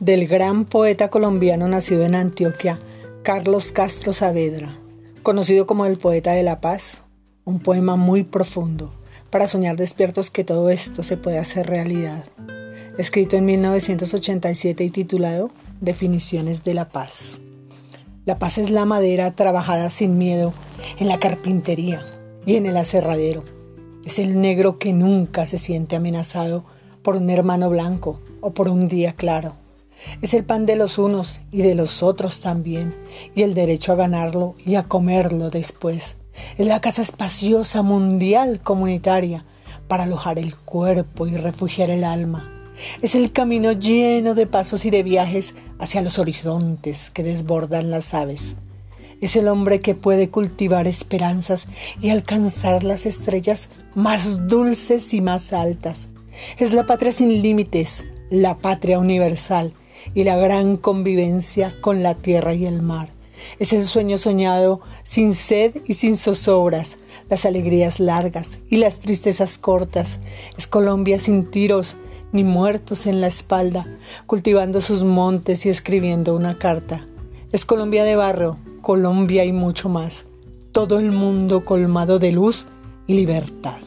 del gran poeta colombiano nacido en Antioquia, Carlos Castro Saavedra, conocido como el poeta de la paz, un poema muy profundo para soñar despiertos que todo esto se puede hacer realidad, escrito en 1987 y titulado Definiciones de la paz. La paz es la madera trabajada sin miedo en la carpintería y en el aserradero. Es el negro que nunca se siente amenazado por un hermano blanco o por un día claro. Es el pan de los unos y de los otros también, y el derecho a ganarlo y a comerlo después. Es la casa espaciosa mundial comunitaria para alojar el cuerpo y refugiar el alma. Es el camino lleno de pasos y de viajes hacia los horizontes que desbordan las aves. Es el hombre que puede cultivar esperanzas y alcanzar las estrellas más dulces y más altas. Es la patria sin límites, la patria universal y la gran convivencia con la tierra y el mar. Es el sueño soñado sin sed y sin zozobras, las alegrías largas y las tristezas cortas. Es Colombia sin tiros ni muertos en la espalda, cultivando sus montes y escribiendo una carta. Es Colombia de barro, Colombia y mucho más. Todo el mundo colmado de luz y libertad.